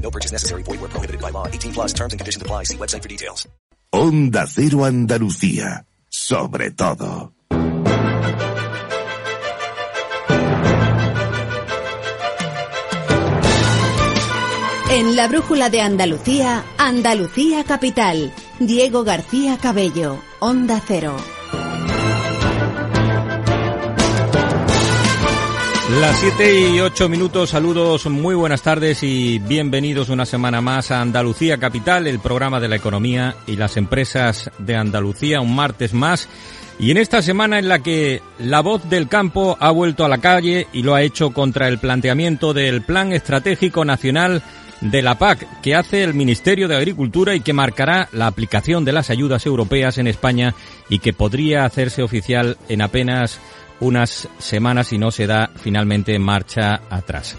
No purchase necessary. Void where prohibited by law. 18 plus terms and conditions apply. See website for details. Onda Cero Andalucía. Sobre todo. En la brújula de Andalucía, Andalucía Capital. Diego García Cabello, Onda Cero. Las 7 y 8 minutos, saludos, muy buenas tardes y bienvenidos una semana más a Andalucía Capital, el programa de la economía y las empresas de Andalucía, un martes más. Y en esta semana en la que la voz del campo ha vuelto a la calle y lo ha hecho contra el planteamiento del Plan Estratégico Nacional de la PAC que hace el Ministerio de Agricultura y que marcará la aplicación de las ayudas europeas en España y que podría hacerse oficial en apenas unas semanas si no se da finalmente marcha atrás.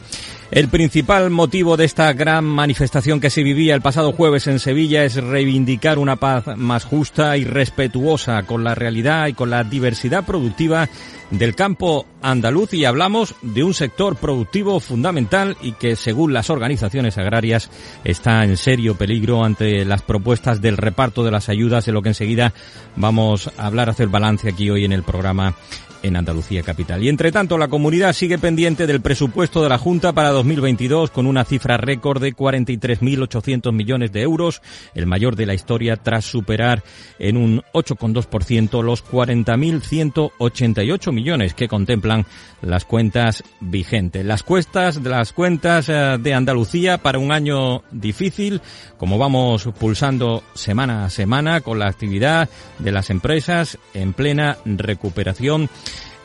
El principal motivo de esta gran manifestación que se vivía el pasado jueves en Sevilla es reivindicar una paz más justa y respetuosa con la realidad y con la diversidad productiva del campo andaluz y hablamos de un sector productivo fundamental y que según las organizaciones agrarias está en serio peligro ante las propuestas del reparto de las ayudas de lo que enseguida vamos a hablar, hacer balance aquí hoy en el programa en Andalucía Capital. Y entre tanto, la comunidad sigue pendiente del presupuesto de la Junta para 2022 con una cifra récord de 43.800 millones de euros, el mayor de la historia tras superar en un 8,2% los 40.188 millones que contemplan las cuentas vigentes. Las cuestas de las cuentas eh, de Andalucía para un año difícil, como vamos pulsando semana a semana con la actividad de las empresas en plena recuperación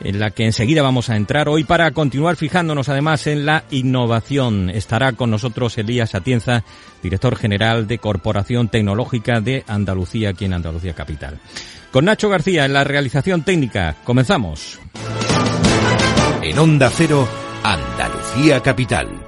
en la que enseguida vamos a entrar hoy para continuar fijándonos además en la innovación. Estará con nosotros Elías Atienza, director general de Corporación Tecnológica de Andalucía, aquí en Andalucía Capital. Con Nacho García en la realización técnica. Comenzamos. En Onda Cero, Andalucía Capital.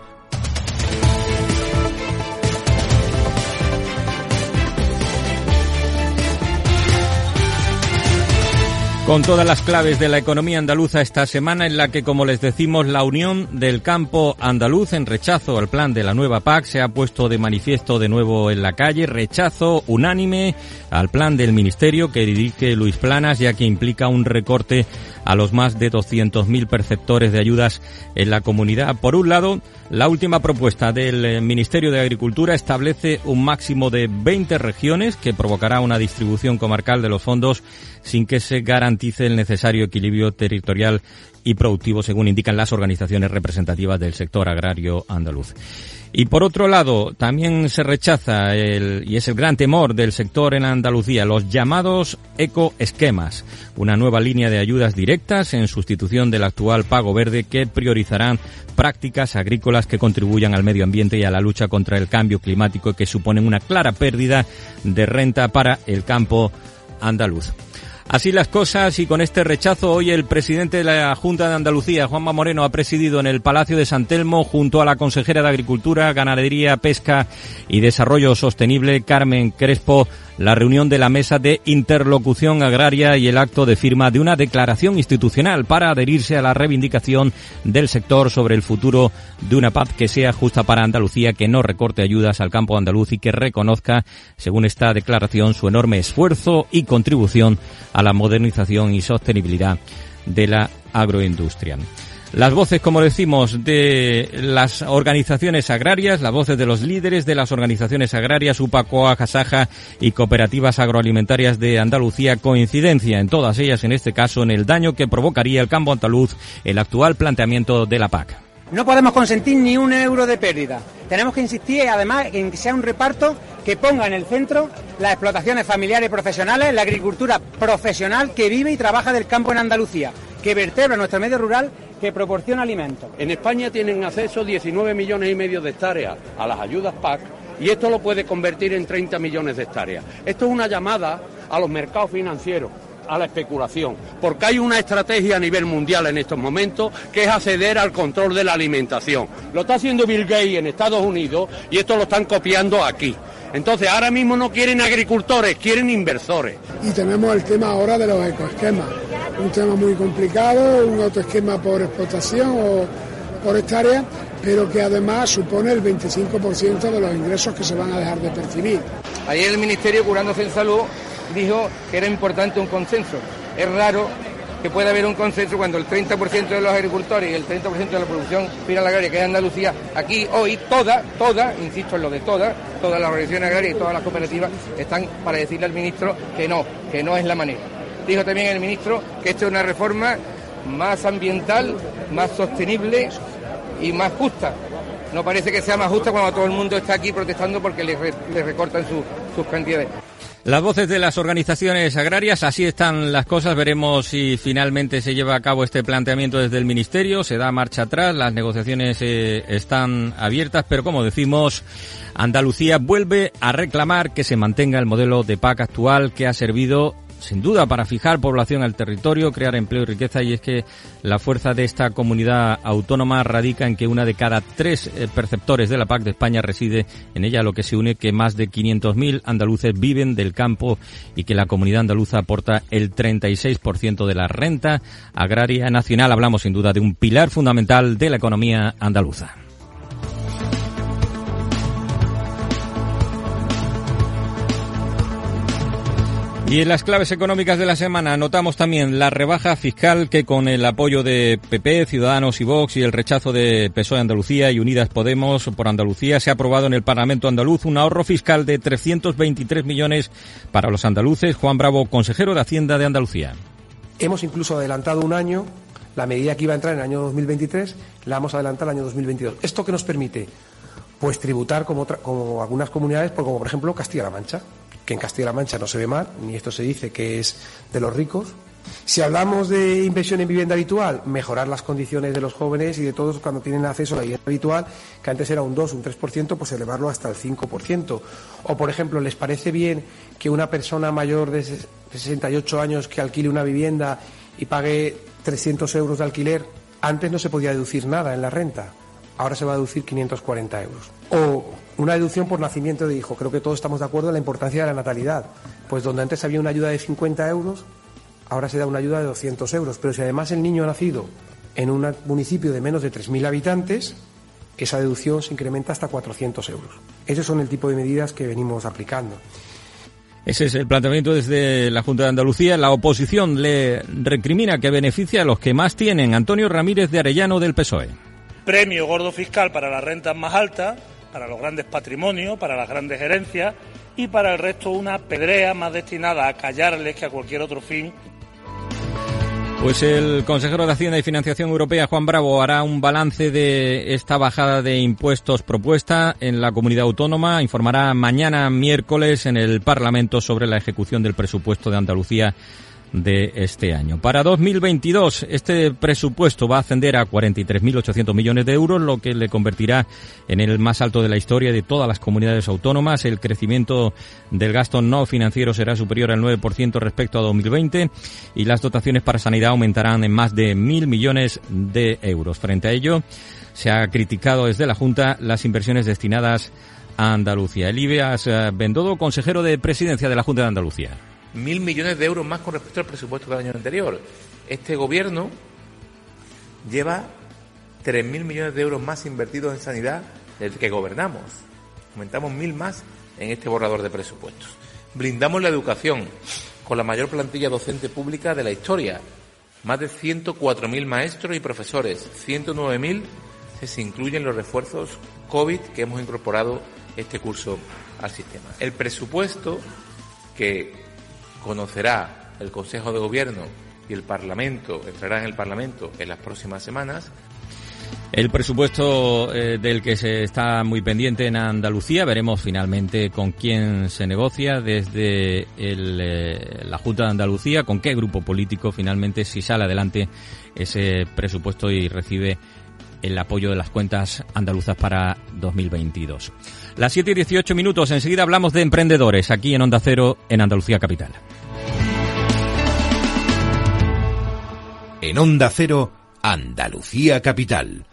Con todas las claves de la economía andaluza esta semana en la que, como les decimos, la unión del campo andaluz en rechazo al plan de la nueva PAC se ha puesto de manifiesto de nuevo en la calle. Rechazo unánime al plan del Ministerio que dirige Luis Planas, ya que implica un recorte a los más de 200.000 perceptores de ayudas en la comunidad. Por un lado, la última propuesta del eh, Ministerio de Agricultura establece un máximo de 20 regiones que provocará una distribución comarcal de los fondos sin que se garantice el necesario equilibrio territorial y productivo, según indican las organizaciones representativas del sector agrario andaluz. Y por otro lado, también se rechaza, el, y es el gran temor del sector en Andalucía, los llamados ecoesquemas, una nueva línea de ayudas directas en sustitución del actual pago verde que priorizarán prácticas agrícolas que contribuyan al medio ambiente y a la lucha contra el cambio climático que suponen una clara pérdida de renta para el campo andaluz. Así las cosas y con este rechazo hoy el presidente de la Junta de Andalucía, Juanma Moreno, ha presidido en el Palacio de San Telmo junto a la consejera de Agricultura, Ganadería, Pesca y Desarrollo Sostenible, Carmen Crespo, la reunión de la Mesa de Interlocución Agraria y el acto de firma de una declaración institucional para adherirse a la reivindicación del sector sobre el futuro de una paz que sea justa para Andalucía, que no recorte ayudas al campo andaluz y que reconozca, según esta declaración, su enorme esfuerzo y contribución a la modernización y sostenibilidad de la agroindustria. Las voces, como decimos, de las organizaciones agrarias, las voces de los líderes de las organizaciones agrarias, UPACOA, Casaja y cooperativas agroalimentarias de Andalucía, coincidencia en todas ellas, en este caso, en el daño que provocaría el campo andaluz el actual planteamiento de la PAC. No podemos consentir ni un euro de pérdida. Tenemos que insistir, además, en que sea un reparto que ponga en el centro las explotaciones familiares profesionales, la agricultura profesional que vive y trabaja del campo en Andalucía, que vertebra nuestro medio rural que proporciona alimentos. En España tienen acceso 19 millones y medio de hectáreas a las ayudas PAC y esto lo puede convertir en 30 millones de hectáreas. Esto es una llamada a los mercados financieros a la especulación, porque hay una estrategia a nivel mundial en estos momentos que es acceder al control de la alimentación. Lo está haciendo Bill Gates en Estados Unidos y esto lo están copiando aquí. Entonces ahora mismo no quieren agricultores, quieren inversores. Y tenemos el tema ahora de los ecoesquemas un tema muy complicado, un autoesquema por explotación o por hectárea, pero que además supone el 25% de los ingresos que se van a dejar de percibir. Ayer el Ministerio Curándose en Salud dijo que era importante un consenso. Es raro que pueda haber un consenso cuando el 30% de los agricultores y el 30% de la producción final agraria que es Andalucía, aquí hoy todas, todas, insisto en lo de todas, todas las organizaciones agrarias y todas las cooperativas están para decirle al ministro que no, que no es la manera. Dijo también el ministro que esto es una reforma más ambiental, más sostenible y más justa. No parece que sea más justa cuando todo el mundo está aquí protestando porque le, recortan sus cantidades. Las voces de las organizaciones agrarias, así están las cosas. Veremos si finalmente se lleva a cabo este planteamiento desde el Ministerio. Se da marcha atrás, las negociaciones eh, están abiertas, pero como decimos, Andalucía vuelve a reclamar que se mantenga el modelo de PAC actual que ha servido sin duda para fijar población al territorio, crear empleo y riqueza y es que la fuerza de esta comunidad autónoma radica en que una de cada tres eh, perceptores de la PAC de España reside en ella, lo que se une que más de 500.000 andaluces viven del campo y que la comunidad andaluza aporta el 36% de la renta agraria nacional. Hablamos sin duda de un pilar fundamental de la economía andaluza. Y en las claves económicas de la semana notamos también la rebaja fiscal que con el apoyo de PP, Ciudadanos y Vox y el rechazo de PSOE Andalucía y Unidas Podemos por Andalucía se ha aprobado en el Parlamento andaluz un ahorro fiscal de 323 millones para los andaluces. Juan Bravo, consejero de Hacienda de Andalucía. Hemos incluso adelantado un año la medida que iba a entrar en el año 2023 la vamos a adelantar al año 2022. ¿Esto qué nos permite? Pues tributar como, como algunas comunidades, como por ejemplo Castilla-La Mancha que en Castilla-La Mancha no se ve mal, ni esto se dice que es de los ricos. Si hablamos de inversión en vivienda habitual, mejorar las condiciones de los jóvenes y de todos cuando tienen acceso a la vivienda habitual, que antes era un 2, un 3%, pues elevarlo hasta el 5%. O, por ejemplo, ¿les parece bien que una persona mayor de 68 años que alquile una vivienda y pague 300 euros de alquiler, antes no se podía deducir nada en la renta? Ahora se va a deducir 540 euros. O una deducción por nacimiento de hijo. Creo que todos estamos de acuerdo en la importancia de la natalidad. Pues donde antes había una ayuda de 50 euros, ahora se da una ayuda de 200 euros. Pero si además el niño ha nacido en un municipio de menos de 3.000 habitantes, esa deducción se incrementa hasta 400 euros. Esos son el tipo de medidas que venimos aplicando. Ese es el planteamiento desde la Junta de Andalucía. La oposición le recrimina que beneficia a los que más tienen. Antonio Ramírez de Arellano del PSOE. Premio gordo fiscal para las rentas más altas para los grandes patrimonios, para las grandes herencias y para el resto una pedrea más destinada a callarles que a cualquier otro fin. Pues el consejero de Hacienda y Financiación Europea, Juan Bravo, hará un balance de esta bajada de impuestos propuesta en la comunidad autónoma. Informará mañana miércoles en el Parlamento sobre la ejecución del presupuesto de Andalucía de este año. Para 2022, este presupuesto va a ascender a 43.800 millones de euros, lo que le convertirá en el más alto de la historia de todas las comunidades autónomas. El crecimiento del gasto no financiero será superior al 9% respecto a 2020 y las dotaciones para sanidad aumentarán en más de mil millones de euros. Frente a ello, se ha criticado desde la Junta las inversiones destinadas a Andalucía. Elibeas Bendodo, consejero de presidencia de la Junta de Andalucía mil millones de euros más con respecto al presupuesto del año anterior. Este gobierno lleva tres mil millones de euros más invertidos en sanidad desde que gobernamos. Aumentamos mil más en este borrador de presupuestos. Blindamos la educación con la mayor plantilla docente pública de la historia. más de 104.000 maestros y profesores, 109.000 si se incluyen los refuerzos COVID que hemos incorporado este curso al sistema. El presupuesto que conocerá el Consejo de Gobierno y el Parlamento, entrará en el Parlamento en las próximas semanas, el presupuesto eh, del que se está muy pendiente en Andalucía, veremos finalmente con quién se negocia desde eh, la Junta de Andalucía, con qué grupo político finalmente si sale adelante ese presupuesto y recibe el apoyo de las cuentas andaluzas para 2022. Las 7 y 18 minutos, enseguida hablamos de emprendedores aquí en Onda Cero en Andalucía Capital. En Onda Cero, Andalucía Capital.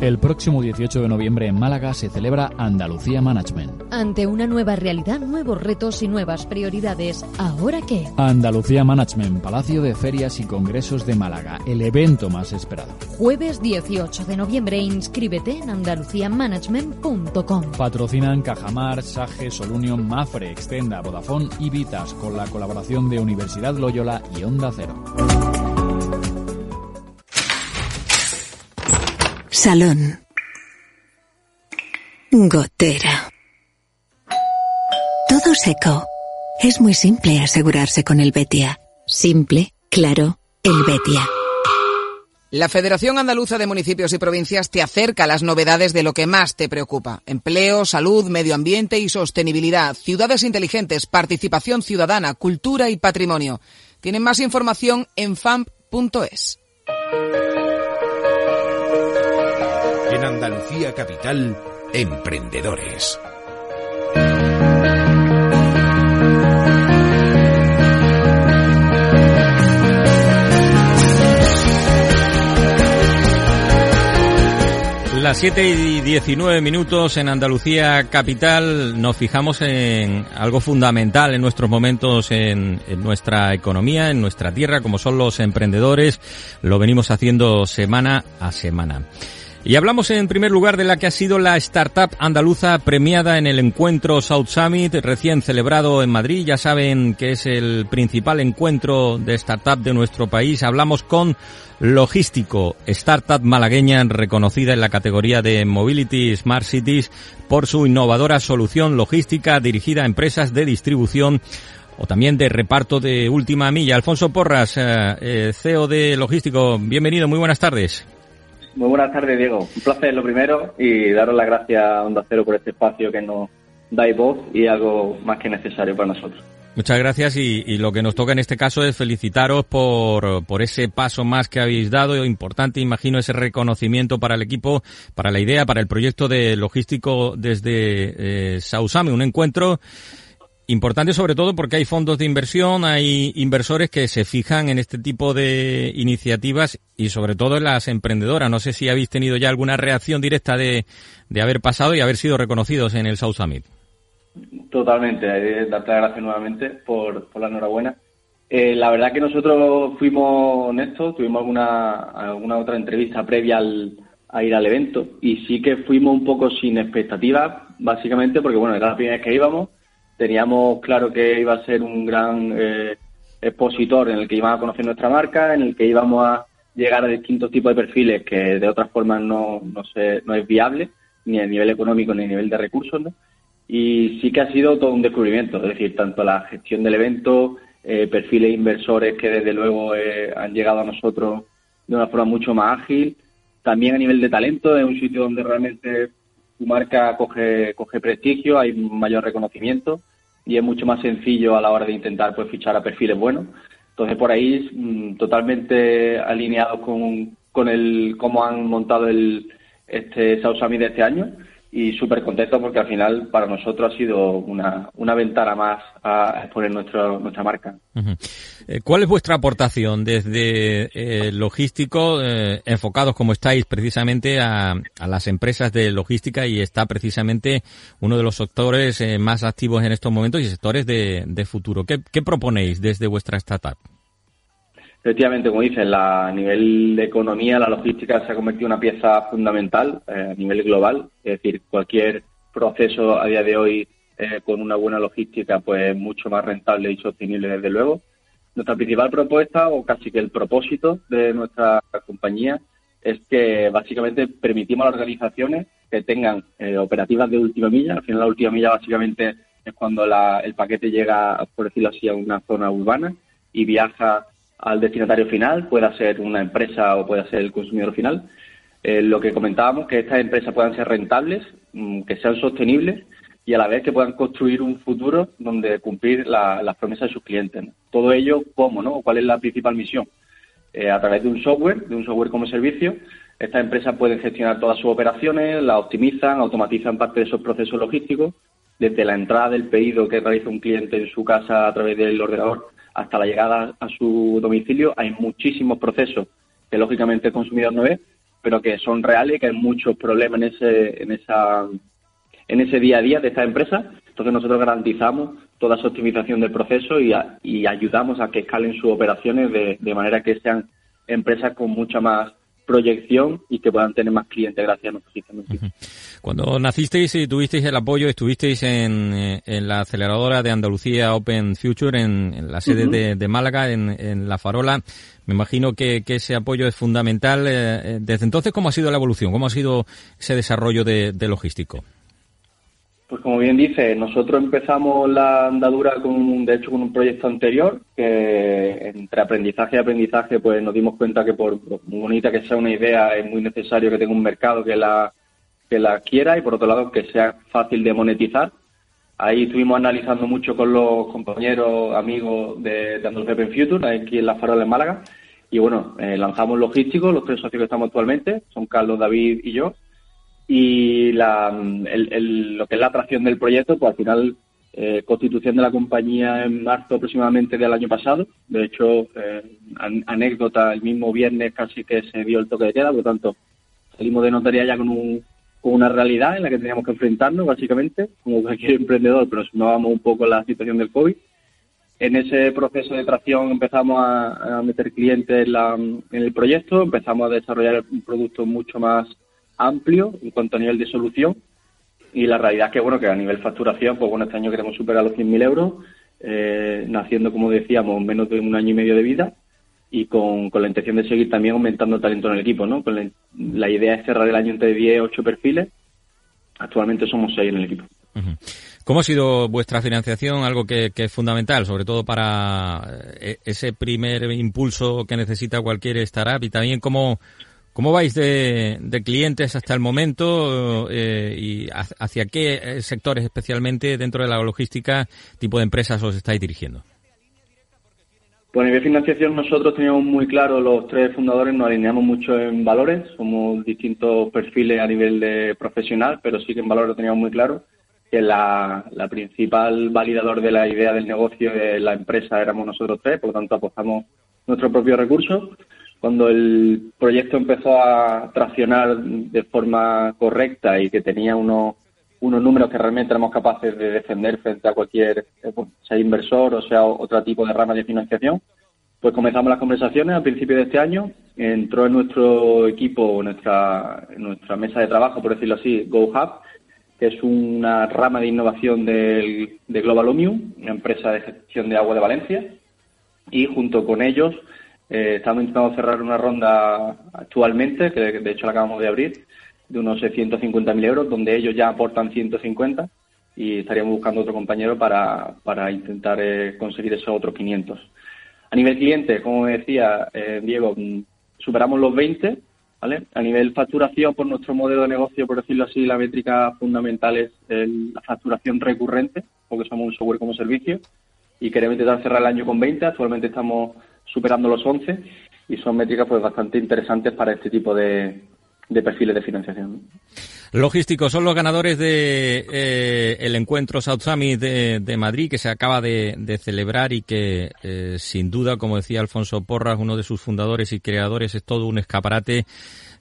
El próximo 18 de noviembre en Málaga se celebra Andalucía Management. Ante una nueva realidad, nuevos retos y nuevas prioridades. ¿Ahora qué? Andalucía Management, Palacio de Ferias y Congresos de Málaga, el evento más esperado. Jueves 18 de noviembre, inscríbete en andaluciamanagement.com. Patrocinan Cajamar, Sage, Solunion, Mafre, Extenda, Vodafone y Vitas con la colaboración de Universidad Loyola y Onda Cero. Salón. Gotera. Todo seco. Es muy simple asegurarse con el Betia. Simple, claro, el Betia. La Federación Andaluza de Municipios y Provincias te acerca a las novedades de lo que más te preocupa. Empleo, salud, medio ambiente y sostenibilidad, ciudades inteligentes, participación ciudadana, cultura y patrimonio. Tienen más información en famp.es. Andalucía Capital, Emprendedores. Las 7 y 19 minutos en Andalucía Capital nos fijamos en algo fundamental en nuestros momentos en, en, nuestra economía, en nuestra tierra, como son los emprendedores. Lo venimos haciendo semana a semana. Y hablamos en primer lugar de la que ha sido la startup andaluza premiada en el encuentro South Summit recién celebrado en Madrid. Ya saben que es el principal encuentro de startup de nuestro país. Hablamos con Logístico, startup malagueña reconocida en la categoría de Mobility Smart Cities por su innovadora solución logística dirigida a empresas de distribución o también de reparto de última milla. Alfonso Porras, eh, CEO de Logístico, bienvenido, muy buenas tardes. Muy buenas tardes, Diego. Un placer lo primero y daros las gracias a Onda Cero por este espacio que nos dais voz y algo más que necesario para nosotros. Muchas gracias y, y, lo que nos toca en este caso es felicitaros por, por ese paso más que habéis dado. Importante, imagino, ese reconocimiento para el equipo, para la idea, para el proyecto de logístico desde eh, Sausame, un encuentro Importante sobre todo porque hay fondos de inversión, hay inversores que se fijan en este tipo de iniciativas y sobre todo en las emprendedoras. No sé si habéis tenido ya alguna reacción directa de, de haber pasado y haber sido reconocidos en el South Summit. Totalmente, darte las gracias nuevamente por, por la enhorabuena. Eh, la verdad que nosotros fuimos honestos, tuvimos alguna, alguna otra entrevista previa al, a ir al evento y sí que fuimos un poco sin expectativas, básicamente porque bueno, era la primera vez que íbamos teníamos claro que iba a ser un gran eh, expositor en el que iban a conocer nuestra marca, en el que íbamos a llegar a distintos tipos de perfiles que de otras formas no, no, se, no es viable, ni a nivel económico ni a nivel de recursos. ¿no? Y sí que ha sido todo un descubrimiento, es decir, tanto la gestión del evento, eh, perfiles inversores que desde luego eh, han llegado a nosotros de una forma mucho más ágil, también a nivel de talento, es un sitio donde realmente tu marca coge, coge prestigio, hay mayor reconocimiento y es mucho más sencillo a la hora de intentar pues fichar a perfiles buenos. Entonces por ahí mmm, totalmente alineados con, con el cómo han montado el este South Summit de este año y súper contento porque al final para nosotros ha sido una, una ventana más a exponer nuestro, nuestra marca. Eh, ¿Cuál es vuestra aportación desde eh, logístico, eh, enfocados como estáis precisamente a, a, las empresas de logística y está precisamente uno de los sectores más activos en estos momentos y sectores de, de futuro? ¿Qué, ¿Qué proponéis desde vuestra startup? Efectivamente, como dices, la, a nivel de economía, la logística se ha convertido en una pieza fundamental eh, a nivel global. Es decir, cualquier proceso a día de hoy eh, con una buena logística, pues mucho más rentable y sostenible, desde luego. nuestra principal propuesta o casi que el propósito de nuestra compañía es que básicamente permitimos a las organizaciones que tengan eh, operativas de última milla. Al final la última milla básicamente es cuando el paquete llega, por decirlo así, a una zona urbana y viaja al destinatario final, pueda ser una empresa o pueda ser el consumidor final. Eh, lo que comentábamos, que estas empresas puedan ser rentables, mm, que sean sostenibles y a la vez que puedan construir un futuro donde cumplir las promesas de sus clientes. Todo ello, ¿cómo? no? ¿Cuál es la principal misión? Eh, a través de un software, de un software como servicio, estas empresas pueden gestionar todas sus operaciones, las optimizan, automatizan parte de esos procesos logísticos, desde la entrada del pedido que realiza un cliente en su casa a través del ordenador hasta la llegada a su domicilio. Hay muchísimos procesos que lógicamente el consumidor no ve, pero que son reales y que hay muchos problemas en ese, en esa, en ese día a día de esta empresa. Entonces nosotros garantizamos toda esa optimización del proceso y, y ayudamos a que escalen sus operaciones de, de manera que sean empresas con mucha más proyección y que puedan tener más clientes gracias a nuestro sistema. Cuando nacisteis y tuvisteis el apoyo, estuvisteis en, eh, en la aceleradora de Andalucía Open Future, en, la sede de, Málaga, en, La Farola. Me imagino que, ese apoyo es fundamental. Eh, eh, desde entonces, ¿cómo ha sido la evolución? ¿Cómo ha sido ese desarrollo de logístico? Pues como bien dice, nosotros empezamos la andadura con, de hecho, con un proyecto anterior que entre aprendizaje y aprendizaje, pues nos dimos cuenta que por muy bonita que sea una idea, es muy necesario que tenga un mercado que la que la quiera y por otro lado que sea fácil de monetizar. Ahí estuvimos analizando mucho con los compañeros, amigos de, de Andalucía Future, aquí en la Farola de Málaga. Y bueno, eh, lanzamos logísticos, los tres socios que estamos actualmente, son Carlos, David y yo y la, lo que es la atracción del proyecto, pues al final, eh, constitución de la compañía en marzo aproximadamente del año pasado. De hecho, eh, anécdota, el mismo viernes casi que se dio el toque de queda, por lo tanto, salimos de notaría ya con, un, con una realidad en la que teníamos que enfrentarnos, básicamente, como cualquier emprendedor, pero sumábamos un poco la situación del COVID. En ese proceso de tracción empezamos a, a meter clientes en, la, en el proyecto, empezamos a desarrollar un producto mucho más amplio en cuanto a nivel de solución y la realidad es que, bueno, que a nivel facturación, pues bueno, este año queremos superar los 100.000 euros, eh, naciendo, como decíamos, menos de un año y medio de vida y con, con la intención de seguir también aumentando el talento en el equipo, ¿no? Con la, idea es cerrar el año entre 10 8 perfiles. Actualmente somos 6 en el equipo. ¿Cómo ha sido vuestra financiación? Algo que, que, es fundamental, sobre todo para eh, ese primer impulso que necesita cualquier startup y también cómo, ¿Cómo vais de, clientes hasta el momento eh, y hacia qué eh, sectores especialmente dentro de la logística tipo de empresas os estáis dirigiendo? Pues a nivel financiación nosotros teníamos muy claro, los tres fundadores nos alineamos mucho en valores, somos distintos perfiles a nivel de profesional, pero sí que en valores lo teníamos muy claro, que la, la principal validador de la idea del negocio de la empresa éramos nosotros tres, por lo tanto apostamos nuestros propios recursos cuando el proyecto empezó a traccionar de forma correcta y que tenía unos, unos números que realmente éramos capaces de defender frente a cualquier, eh, sea inversor o sea otro tipo de rama de financiación, pues comenzamos las conversaciones a principios de este año. Entró en nuestro equipo, nuestra, nuestra mesa de trabajo, por decirlo así, GoHub, que es una rama de innovación del, de Global Omium, una empresa de gestión de agua de Valencia. Y junto con ellos eh, estamos intentando cerrar una ronda actualmente, que de hecho la acabamos de abrir, de unos 650.000 euros, donde ellos ya aportan 150 y estaríamos buscando otro compañero para, para intentar eh, conseguir esos otros 500. A nivel cliente, como decía eh, Diego, mm, superamos los 20, ¿vale? A nivel facturación, por nuestro modelo de negocio, por decirlo así, la métrica fundamental es la facturación recurrente, porque somos un software como servicio y queremos intentar cerrar el año con 20. Actualmente estamos superando los 11 y son métricas pues bastante interesantes para este tipo de, de perfiles de financiación. Logísticos son los ganadores de eh, el encuentro South Summit de, Madrid que se acaba de, celebrar y que eh, sin duda, como decía Alfonso Porras, uno de sus fundadores y creadores, es todo un escaparate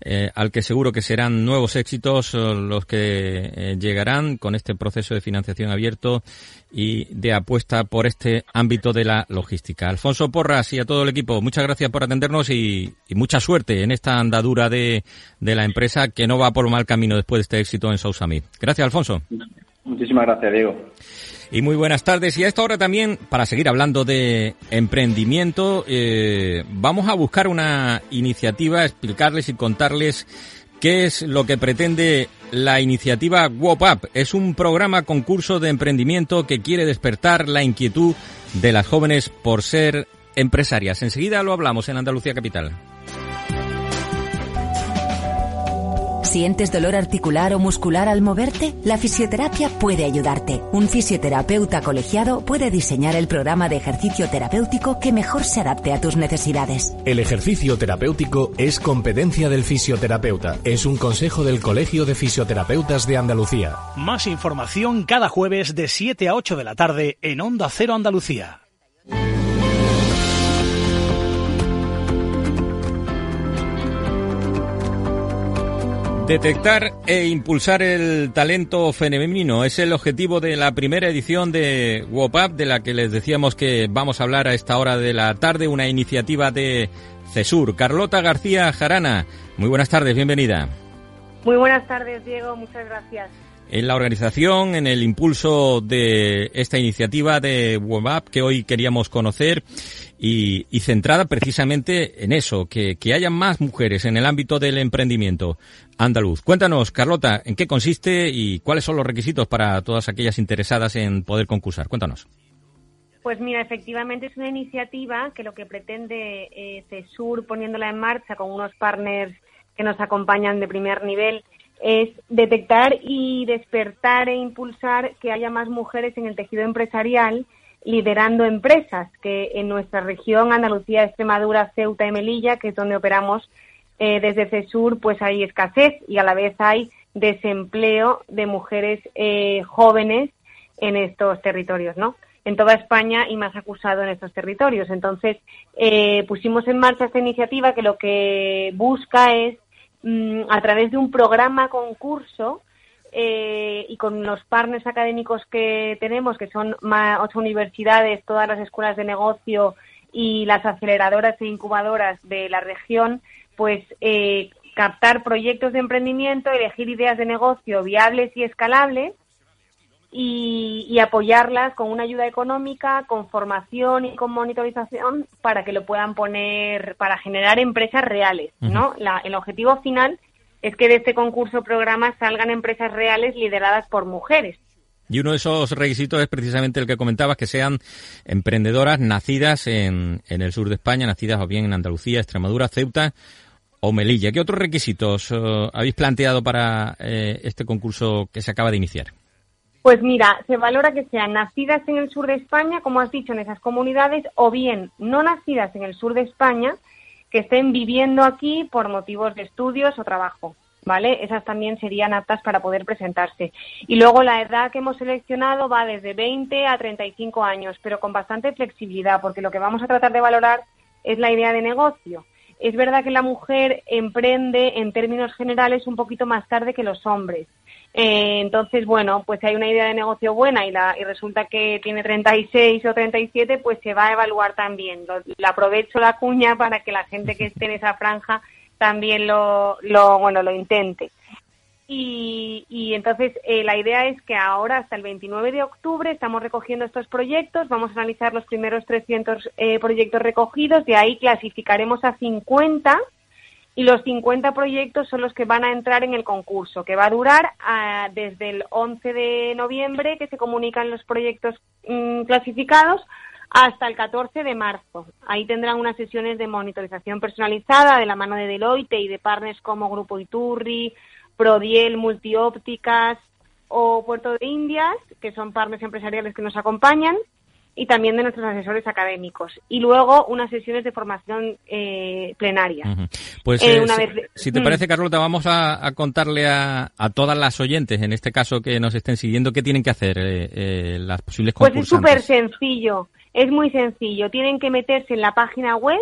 eh, al que seguro que serán nuevos éxitos eh, los que eh, llegarán con este proceso de financiación abierto y de apuesta por este ámbito de la logística. Alfonso Porras y a todo el equipo, muchas gracias por atendernos y, mucha suerte en esta andadura de, la empresa que no va por mal camino después de este éxito en Sousa Gracias, Alfonso. Muchísimas gracias, Diego. Y muy buenas tardes. Y a esta hora también, para seguir hablando de emprendimiento, eh, vamos a buscar una iniciativa, explicarles y contarles qué es lo que pretende la iniciativa WOP Up. Es un programa concurso de emprendimiento que quiere despertar la inquietud de las jóvenes por ser empresarias. Enseguida lo hablamos en Andalucía Capital. ¿Sientes dolor articular o muscular al moverte? La fisioterapia puede ayudarte. Un fisioterapeuta colegiado puede diseñar el programa de ejercicio terapéutico que mejor se adapte a tus necesidades. El ejercicio terapéutico es competencia del fisioterapeuta. Es un consejo del Colegio de Fisioterapeutas de Andalucía. Más información cada jueves de 7 a 8 de la tarde en Onda Cero Andalucía. Detectar e impulsar el talento femenino es el objetivo de la primera edición de WOPAP, de la que les decíamos que vamos a hablar a esta hora de la tarde, una iniciativa de CESUR. Carlota García Jarana, muy buenas tardes, bienvenida. Muy buenas tardes, Diego, muchas gracias. En la organización, en el impulso de esta iniciativa de WOPAP que hoy queríamos conocer y, centrada precisamente en eso, que, que haya más mujeres en el ámbito del emprendimiento andaluz. Cuéntanos, Carlota, ¿en qué consiste y cuáles son los requisitos para todas aquellas interesadas en poder concursar? Cuéntanos. Pues mira, efectivamente es una iniciativa que lo que pretende eh, CESUR poniéndola en marcha con unos partners que nos acompañan de primer nivel es detectar y despertar e impulsar que haya más mujeres en el tejido empresarial liderando empresas, que en nuestra región, Andalucía, Extremadura, Ceuta y Melilla, que es donde operamos eh, desde CESUR, pues hay escasez y a la vez hay desempleo de mujeres eh, jóvenes en estos territorios, ¿no? En toda España y más acusado en estos territorios. Entonces, eh, pusimos en marcha esta iniciativa que lo que busca es, mm, a través de un programa concurso, eh, y con los partners académicos que tenemos, que son ocho universidades, todas las escuelas de negocio y las aceleradoras e incubadoras de la región, pues eh, captar proyectos de emprendimiento, elegir ideas de negocio viables y escalables y, apoyarlas con una ayuda económica, con formación y con monitorización para que lo puedan poner, para generar empresas reales, ¿no? el objetivo final es que de este concurso programa salgan empresas reales lideradas por mujeres. Y uno de esos requisitos es precisamente el que comentabas, que sean emprendedoras nacidas en, en el sur de España, nacidas o bien en Andalucía, Extremadura, Ceuta o Melilla. ¿Qué otros requisitos eh, habéis planteado para eh, este concurso que se acaba de iniciar? Pues mira, se valora que sean nacidas en el sur de España, como has dicho, en esas comunidades, o bien no nacidas en el sur de España, que estén viviendo aquí por motivos de estudios o trabajo. ¿Vale? Esas también serían aptas para poder presentarse. Y luego la edad que hemos seleccionado va desde 20 a 35 años, pero con bastante flexibilidad, porque lo que vamos a tratar de valorar es la idea de negocio. Es verdad que la mujer emprende en términos generales un poquito más tarde que los hombres, eh, entonces, bueno, pues si hay una idea de negocio buena y, la, y resulta que tiene 36 o 37, pues se va a evaluar también. Lo, aprovecho la cuña para que la gente que esté en esa franja también lo, lo bueno, lo intente. Y, y entonces eh, la idea es que ahora hasta el 29 de octubre estamos recogiendo estos proyectos, vamos a analizar los primeros 300 eh, proyectos recogidos, de ahí clasificaremos a 50 y los 50 proyectos son los que van a entrar en el concurso, que va a durar ah, desde el 11 de noviembre, que se comunican los proyectos mm, clasificados, hasta el 14 de marzo. Ahí tendrán unas sesiones de monitorización personalizada de la mano de Deloitte y de partners como Grupo Iturri, Prodiel, Multiópticas o Puerto de Indias, que son partners empresariales que nos acompañan y también de nuestros asesores académicos. Y luego unas sesiones de formación eh, plenaria. Pues eh, eh, si, te mm. parece, Carlota, vamos a, contarle a, todas las oyentes, en este caso que nos estén siguiendo, qué tienen que hacer las posibles concursantes. Pues es súper sencillo, es muy sencillo. Tienen que meterse en la página web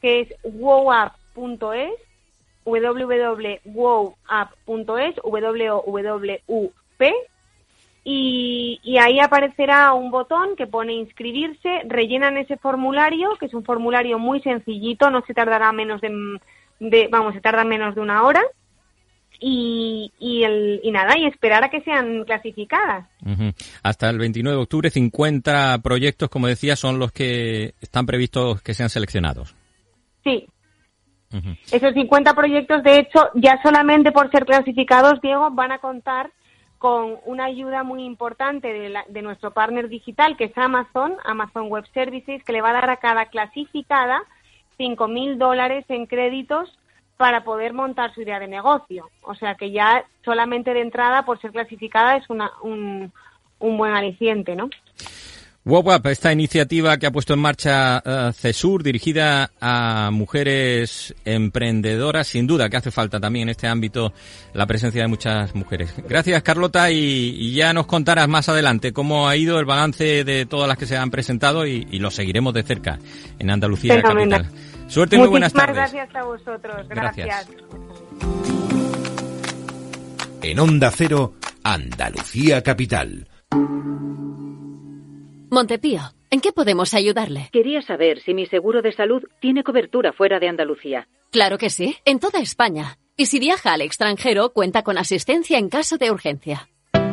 que es wowup.es www.wowup.es w-o-w-u-p y, ahí aparecerá un botón que pone inscribirse, rellenan ese formulario, que es un formulario muy sencillito, no se tardará menos de, vamos, se tarda menos de una hora, y, y, el, y nada, y esperar a que sean clasificadas. Hasta el 29 de octubre, 50 proyectos, como decía, son los que están previstos que sean seleccionados. Sí. Esos 50 proyectos, de hecho, ya solamente por ser clasificados, Diego, van a contar con una ayuda muy importante de, de nuestro partner digital, que es Amazon, Amazon Web Services, que le va a dar a cada clasificada 5.000 dólares en créditos para poder montar su idea de negocio. O sea que ya solamente de entrada, por ser clasificada, es una, un, un buen aliciente, ¿no? WOWAP, esta iniciativa que ha puesto en marcha uh, CESUR, dirigida a mujeres emprendedoras, sin duda que hace falta también en este ámbito la presencia de muchas mujeres. Gracias, Carlota, y, ya nos contarás más adelante cómo ha ido el balance de todas las que se han presentado y, lo seguiremos de cerca en Andalucía Capital. Suerte y muy buenas tardes. gracias a vosotros. Gracias. En Onda Cero, Andalucía Capital. Montepío, ¿en qué podemos ayudarle? Quería saber si mi seguro de salud tiene cobertura fuera de Andalucía. Claro que sí, en toda España. Y si viaja al extranjero, cuenta con asistencia en caso de urgencia.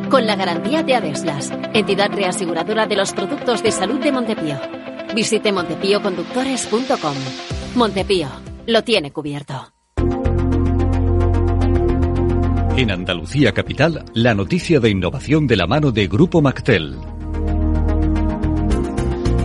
Con la garantía de Adeslas, entidad reaseguradora de los productos de salud de Montepío. Visite montepíoconductores.com. Montepío, lo tiene cubierto. En Andalucía Capital, la noticia de innovación de la mano de Grupo Mactel.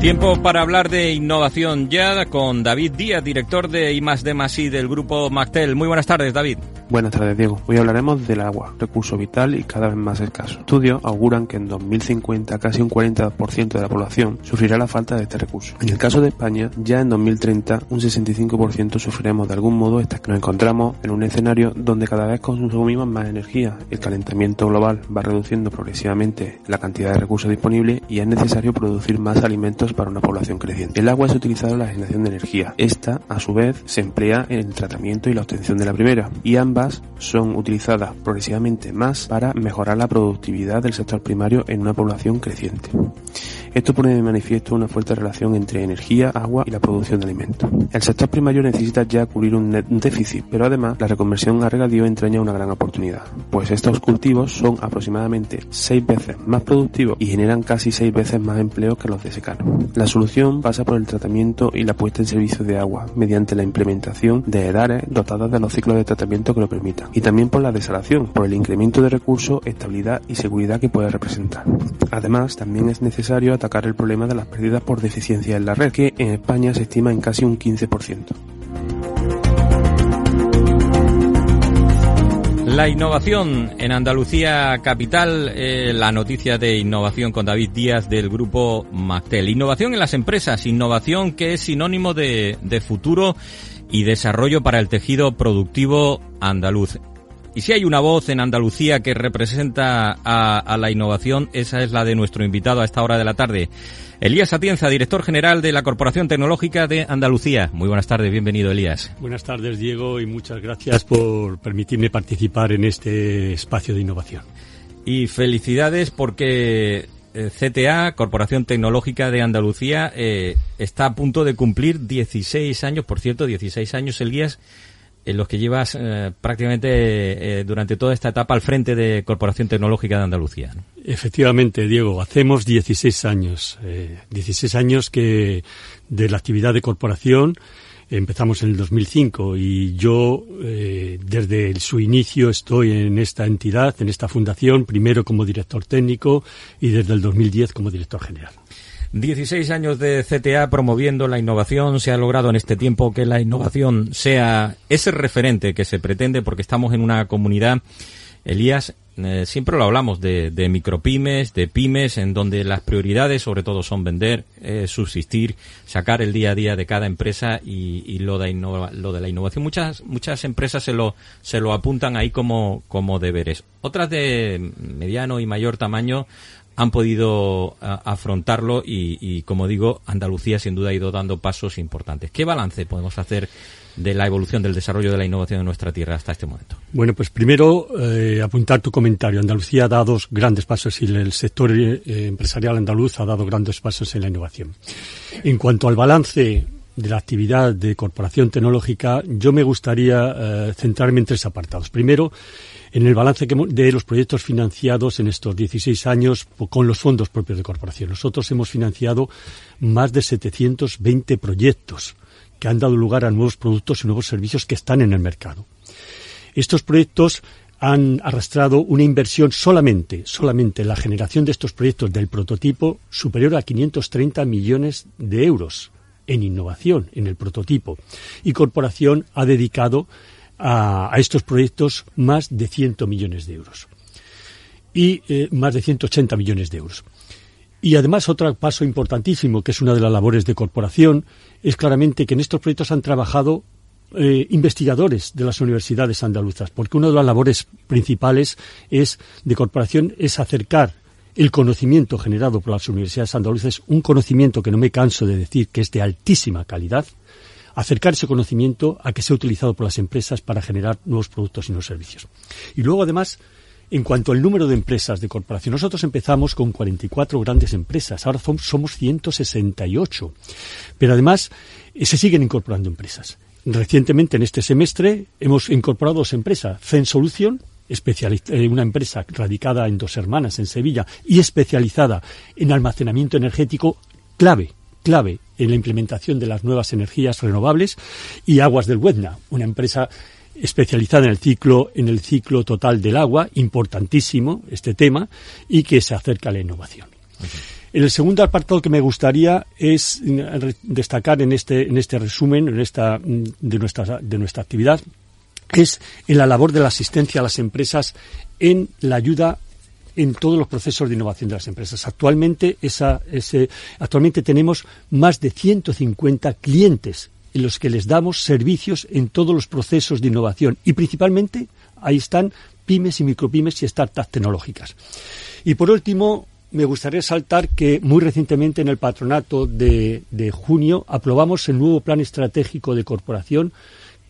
Tiempo para hablar de innovación ya con David Díaz, director de I+D+I del Grupo Mactel. Muy buenas tardes, David. Buenas tardes, Diego. Hoy hablaremos del agua, recurso vital y cada vez más escaso. Estudios auguran que en 2050 casi un 40% de la población sufrirá la falta de este recurso. En el caso de España, ya en 2030 un 65% sufriremos de algún modo esta. Nos encontramos en un escenario donde cada vez consumimos más energía. El calentamiento global va reduciendo progresivamente la cantidad de recursos disponibles y es necesario producir más alimentos para una población creciente. El agua es utilizado en la generación de energía. Esta, a su vez, se emplea en el tratamiento y la obtención de la primera. Y ambas son utilizadas progresivamente más para mejorar la productividad del sector primario en una población creciente. Esto pone de manifiesto una fuerte relación entre energía, agua y la producción de alimentos. El sector primario necesita ya cubrir un, déficit, pero además la reconversión a regadío entraña una gran oportunidad, pues estos cultivos son aproximadamente seis veces más productivos y generan casi seis veces más empleo que los de secano. La solución pasa por el tratamiento y la puesta en servicio de agua mediante la implementación de edares dotadas de los ciclos de tratamiento que lo permitan y también por la desalación, por el incremento de recursos, estabilidad y seguridad que puede representar. Además, también es necesario atacar el problema de las pérdidas por deficiencia en la red, que en España se estima en casi un 15%. La innovación en Andalucía Capital, eh, la noticia de innovación con David Díaz del grupo Mactel. Innovación en las empresas, innovación que es sinónimo de, de futuro y desarrollo para el tejido productivo andaluz. Y si hay una voz en Andalucía que representa a, la innovación, esa es la de nuestro invitado a esta hora de la tarde. Elías Atienza, director general de la Corporación Tecnológica de Andalucía. Muy buenas tardes, bienvenido Elías. Buenas tardes Diego y muchas gracias por permitirme participar en este espacio de innovación. Y felicidades porque eh, CTA, Corporación Tecnológica de Andalucía, eh, está a punto de cumplir 16 años, por cierto, 16 años, Elías, en los que llevas eh, prácticamente eh, durante toda esta etapa al frente de Corporación Tecnológica de Andalucía. Efectivamente, Diego, hacemos 16 años, eh, 16 años que de la actividad de corporación empezamos en el 2005 y yo eh, desde su inicio estoy en esta entidad, en esta fundación, primero como director técnico y desde el 2010 como director general. 16 años de CTA promoviendo la innovación. Se ha logrado en este tiempo que la innovación sea ese referente que se pretende porque estamos en una comunidad, Elías, eh, siempre lo hablamos de, micropymes, de pymes, en donde las prioridades sobre todo son vender, eh, subsistir, sacar el día a día de cada empresa y, lo, de lo de la innovación. Muchas, muchas empresas se lo, se lo apuntan ahí como, como deberes. Otras de mediano y mayor tamaño han podido afrontarlo y, como digo, Andalucía sin duda ha ido dando pasos importantes. ¿Qué balance podemos hacer de la evolución del desarrollo de la innovación en nuestra tierra hasta este momento? Bueno, pues primero eh, apuntar tu comentario. Andalucía ha dado grandes pasos y el sector eh, empresarial andaluz ha dado grandes pasos en la innovación. En cuanto al balance de la actividad de corporación tecnológica, yo me gustaría eh, centrarme en tres apartados. Primero, en el balance de los proyectos financiados en estos 16 años con los fondos propios de corporación. Nosotros hemos financiado más de 720 proyectos que han dado lugar a nuevos productos y nuevos servicios que están en el mercado. Estos proyectos han arrastrado una inversión solamente, solamente la generación de estos proyectos del prototipo superior a 530 millones de euros en innovación, en el prototipo. Y Corporación ha dedicado a, estos proyectos más de 100 millones de euros. Y eh, más de 180 millones de euros. Y además otro paso importantísimo, que es una de las labores de corporación, es claramente que en estos proyectos han trabajado eh, investigadores de las universidades andaluzas, porque una de las labores principales es de corporación es acercar el conocimiento generado por las universidades andaluzas, un conocimiento que no me canso de decir que es de altísima calidad, acercar ese conocimiento a que sea utilizado por las empresas para generar nuevos productos y nuevos servicios. Y luego, además, en cuanto al número de empresas de corporación, nosotros empezamos con 44 grandes empresas, ahora somos 168. Pero además eh, se siguen incorporando empresas. Recientemente, en este semestre, hemos incorporado dos empresas. Zen Solution, eh, una empresa radicada en Dos Hermanas, en Sevilla, y especializada en almacenamiento energético clave, clave en la implementación de las nuevas energías renovables, y Aguas del Huetna, una empresa especializada en el ciclo en el ciclo total del agua, importantísimo este tema y que se acerca a la innovación. El segundo apartado que me gustaría es destacar en este, en este resumen en esta, de, nuestra, de nuestra actividad es en la labor de la asistencia a las empresas en la ayuda en todos los procesos de innovación de las empresas. Actualmente, esa, ese, actualmente tenemos más de 150 clientes en los que les damos servicios en todos los procesos de innovación y principalmente ahí están pymes y micropymes y startups tecnológicas. Y por último, me gustaría saltar que muy recientemente en el patronato de, junio aprobamos el nuevo plan estratégico de corporación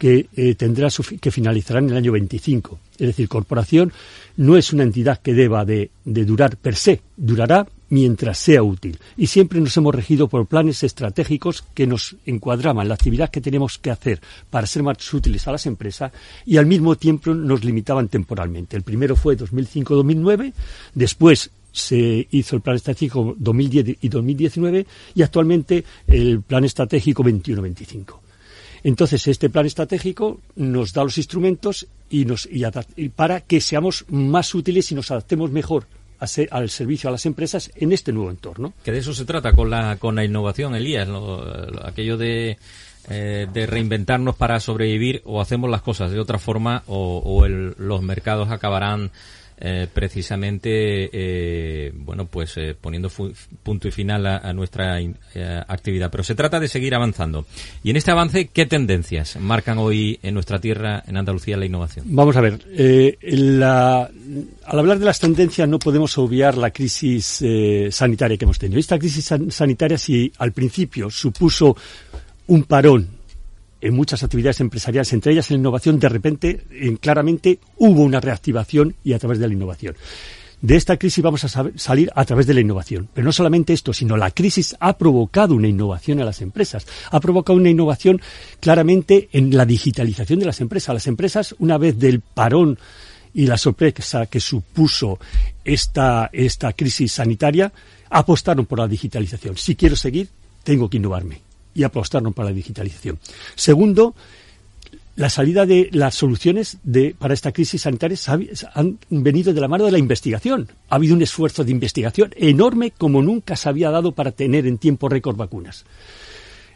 que eh, tendrá que finalizará en el año 25. Es decir, corporación no es una entidad que deba de, de, durar per se, durará mientras sea útil. Y siempre nos hemos regido por planes estratégicos que nos encuadraban la actividad que tenemos que hacer para ser más útiles a las empresas y al mismo tiempo nos limitaban temporalmente. El primero fue 2005-2009, después se hizo el plan estratégico 2010 y 2019 y actualmente el plan estratégico 21-25. Entonces, este plan estratégico nos da los instrumentos y nos, para que seamos más útiles y nos adaptemos mejor al servicio a las empresas en este nuevo entorno. Que de eso se trata con la, con la innovación, Elías, aquello de, eh, de reinventarnos para sobrevivir o hacemos las cosas de otra forma o, los mercados acabarán eh, precisamente eh, bueno pues eh, poniendo punto y final a, nuestra actividad. Pero se trata de seguir avanzando. Y en este avance qué tendencias marcan hoy en nuestra tierra en Andalucía la innovación vamos a ver al hablar de las tendencias no podemos obviar la crisis sanitaria que hemos tenido. Esta crisis sanitaria si al principio supuso un parón en muchas actividades empresariales, entre ellas en la innovación, de repente, claramente, hubo una reactivación y a través de la innovación. De esta crisis vamos a salir a través de la innovación. Pero no solamente esto, sino la crisis ha provocado una innovación a las empresas. Ha provocado una innovación claramente en la digitalización de las empresas. Las empresas, una vez del parón y la sorpresa que supuso esta, esta crisis sanitaria, apostaron por la digitalización. Si quiero seguir, tengo que innovarme y apostaron para la digitalización. Segundo, la salida de las soluciones de, para esta crisis sanitaria han venido de la mano de la investigación. Ha habido un esfuerzo de investigación enorme como nunca se había dado para tener en tiempo récord vacunas.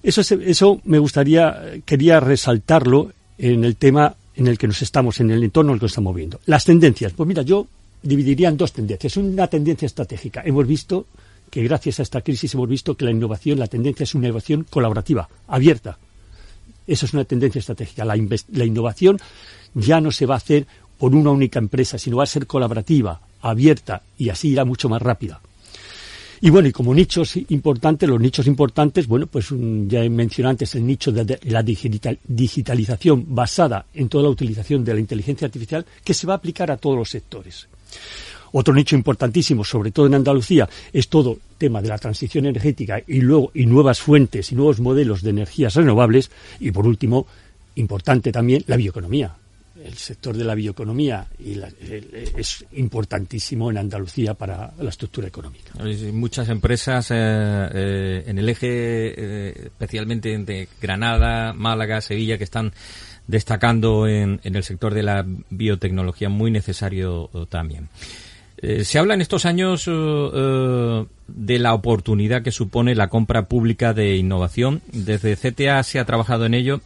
Eso, eso me gustaría, quería resaltarlo en el tema en el que nos estamos, en el entorno en el que nos estamos viendo. Las tendencias. Pues mira, yo dividiría en dos tendencias. Una tendencia estratégica. Hemos visto que gracias a esta crisis hemos visto que la innovación, la tendencia es una innovación colaborativa, abierta. Eso es una tendencia estratégica. La, innovación ya no se va a hacer por una única empresa, sino va a ser colaborativa, abierta y así irá mucho más rápida. Y bueno, y como nichos importantes, los nichos importantes, bueno, pues ya he mencionado antes el nicho de la digitalización basada en toda la utilización de la inteligencia artificial que se va a aplicar a todos los sectores. Otro nicho importantísimo, sobre todo en Andalucía, es todo tema de la transición energética y luego y nuevas fuentes y nuevos modelos de energías renovables y por último, importante también la bioeconomía. el sector de la bioeconomía y es importantísimo en Andalucía para la estructura económica. Muchas empresas eh, en el eje, especialmente de Granada, Málaga, Sevilla, que están destacando en el sector de la biotecnología, muy necesario también. Eh, se habla en estos años eh, eh, de la oportunidad que supone la compra pública de innovación. Desde CTA se ha trabajado en ello.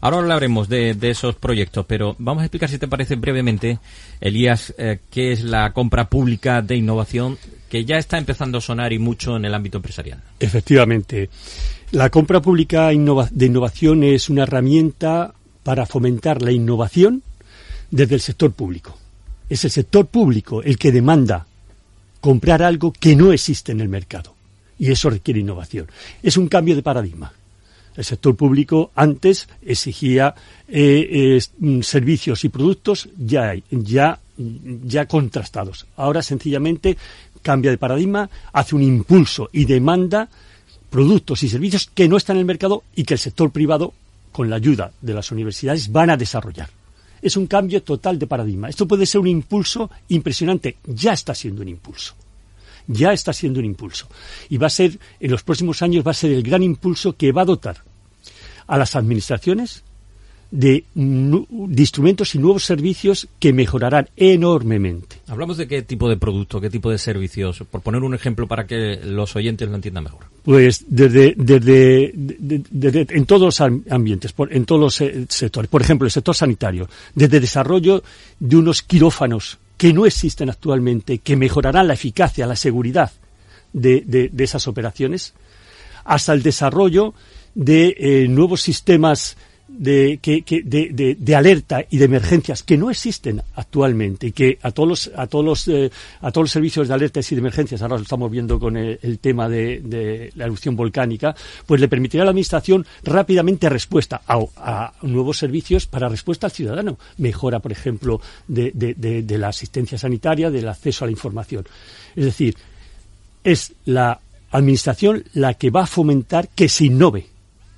ahora hablaremos de, de, esos proyectos, pero vamos a explicar, si te parece brevemente, Elías, qué es la compra pública de innovación que ya está empezando a sonar y mucho en el ámbito empresarial. Efectivamente. La compra pública de innovación es una herramienta para fomentar la innovación desde el sector público es el sector público el que demanda comprar algo que no existe en el mercado. Y eso requiere innovación. Es un cambio de paradigma. El sector público antes exigía eh, mm, servicios y productos ya, ya, ya contrastados. Ahora sencillamente cambia de paradigma, hace un impulso y demanda productos y servicios que no están en el mercado y que el sector privado, con la ayuda de las universidades, van a desarrollar es un cambio total de paradigma. Esto puede ser un impulso impresionante. Ya está siendo un impulso. Ya está siendo un impulso. Y va a ser, en los próximos años, va a ser el gran impulso que va a dotar a las administraciones de, instrumentos y nuevos servicios que mejorarán enormemente. Hablamos de qué tipo de producto, qué tipo de servicios, por poner un ejemplo para que los oyentes lo entiendan mejor. Pues desde, desde, en todos los ambientes, en todos los sectores. Por ejemplo, el sector sanitario, desde desarrollo de unos quirófanos que no existen actualmente, que mejorarán la eficacia, la seguridad de, esas operaciones, hasta el desarrollo de eh, nuevos sistemas de, que, de, de, alerta y de emergencias que no existen actualmente y que a todos los, a todos los, eh, a todos los servicios de alertas y de emergencias, ahora lo estamos viendo con el, tema de, la erupción volcánica, pues le permitirá a la Administración rápidamente respuesta a, nuevos servicios para respuesta al ciudadano. Mejora, por ejemplo, de la asistencia sanitaria, del acceso a la información. Es decir, es la Administración la que va a fomentar que se innove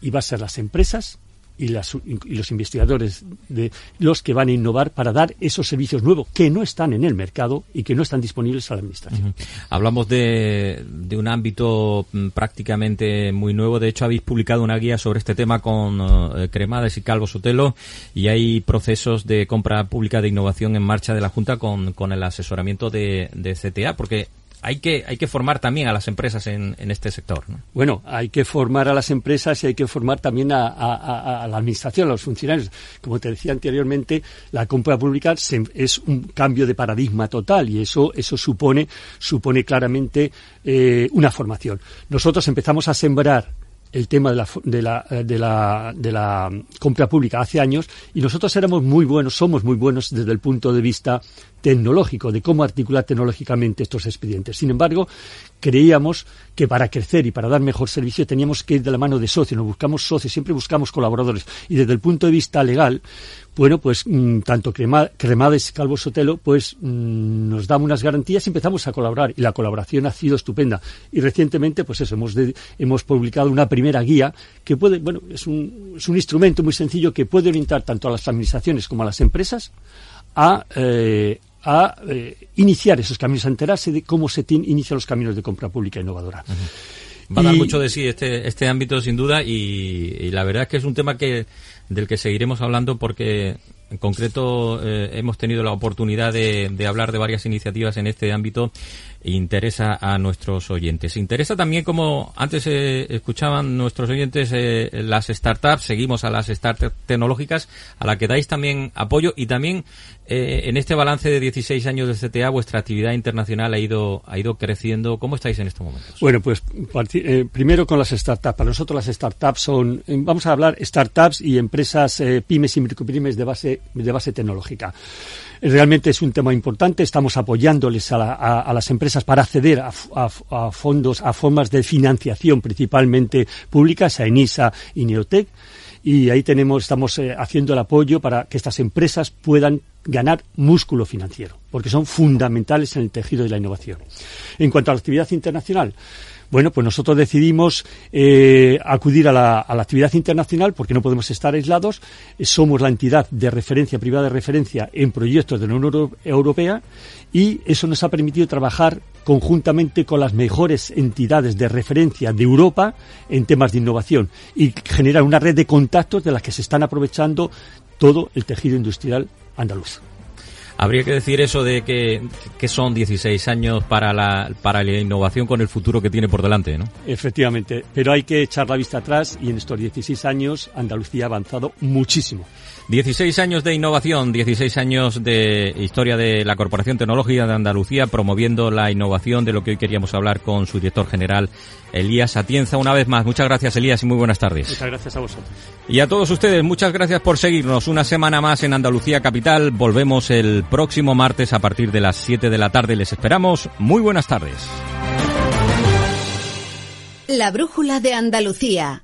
y va a ser las empresas y, los investigadores de los que van a innovar para dar esos servicios nuevos que no están en el mercado y que no están disponibles a la administración. Hablamos de, de, un ámbito mm, prácticamente muy nuevo. De hecho, habéis publicado una guía sobre este tema con eh, Cremades y Calvo Sotelo y hay procesos de compra pública de innovación en marcha de la Junta con, con el asesoramiento de, de CTA, porque hay que, hay que formar también a las empresas en, en este sector. Bueno, hay que formar a las empresas y hay que formar también a, a, la administración, a los funcionarios. Como te decía anteriormente, la compra pública es un cambio de paradigma total y eso, eso supone, supone claramente eh, una formación. Nosotros empezamos a sembrar el tema de la, de la, de la, de la compra pública hace años y nosotros éramos muy buenos, somos muy buenos desde el punto de vista tecnológico, de cómo articular tecnológicamente estos expedientes. Sin embargo, creíamos que para crecer y para dar mejor servicio teníamos que ir de la mano de socios, nos buscamos socios, siempre buscamos colaboradores. Y desde el punto de vista legal, bueno, pues mm, tanto Cremades Calvo Sotelo, pues mm, nos da unas garantías y empezamos a colaborar. Y la colaboración ha sido estupenda. Y recientemente, pues eso, hemos, hemos publicado una primera guía que puede, bueno, es un, es un instrumento muy sencillo que puede orientar tanto a las administraciones como a las empresas a, eh, a eh, iniciar esos caminos, a enterarse de cómo se inician los caminos de compra pública innovadora. Va a dar mucho de sí este, este ámbito, sin duda, y, la verdad es que es un tema que del que seguiremos hablando porque en concreto eh, hemos tenido la oportunidad de, de, hablar de varias iniciativas en este ámbito interesa a nuestros oyentes. Interesa también, como antes eh, escuchaban nuestros oyentes, eh, las startups, seguimos a las startups tecnológicas, a la que dais también apoyo y también eh, en este balance de 16 años del CTA, vuestra actividad internacional ha ido, ha ido creciendo. ¿Cómo estáis en estos momentos? Bueno, pues eh, primero con las startups. Para nosotros las startups son, eh, vamos a hablar startups y empresas pymes y micropymes de base, de base tecnológica. Realmente es un tema importante. Estamos apoyándoles a, las empresas para acceder a, a, fondos, a formas de financiación principalmente públicas, a ENISA y Neotec y ahí tenemos, estamos eh, haciendo el apoyo para que estas empresas puedan ganar músculo financiero, porque son fundamentales en el tejido de la innovación. En cuanto a la actividad internacional, Bueno, pues nosotros decidimos eh, acudir a la, actividad internacional porque no podemos estar aislados. Somos la entidad de referencia, privada de referencia en proyectos de la Unión Europea y eso nos ha permitido trabajar conjuntamente con las mejores entidades de referencia de Europa en temas de innovación y generar una red de contactos de las que se están aprovechando todo el tejido industrial andaluz. Habría que decir eso de que, que, son 16 años para la, para la innovación con el futuro que tiene por delante, ¿no? Efectivamente, pero hay que echar la vista atrás y en estos 16 años Andalucía ha avanzado muchísimo. 16 años de innovación, 16 años de historia de la Corporación Tecnológica de Andalucía promoviendo la innovación de lo que hoy queríamos hablar con su director general, Elías Atienza. Una vez más, muchas gracias Elías y muy buenas tardes. Muchas gracias a vosotros. Y a todos ustedes, muchas gracias por seguirnos. Una semana más en Andalucía Capital. Volvemos el próximo martes a partir de las 7 de la tarde. Les esperamos. Muy buenas tardes. La brújula de Andalucía.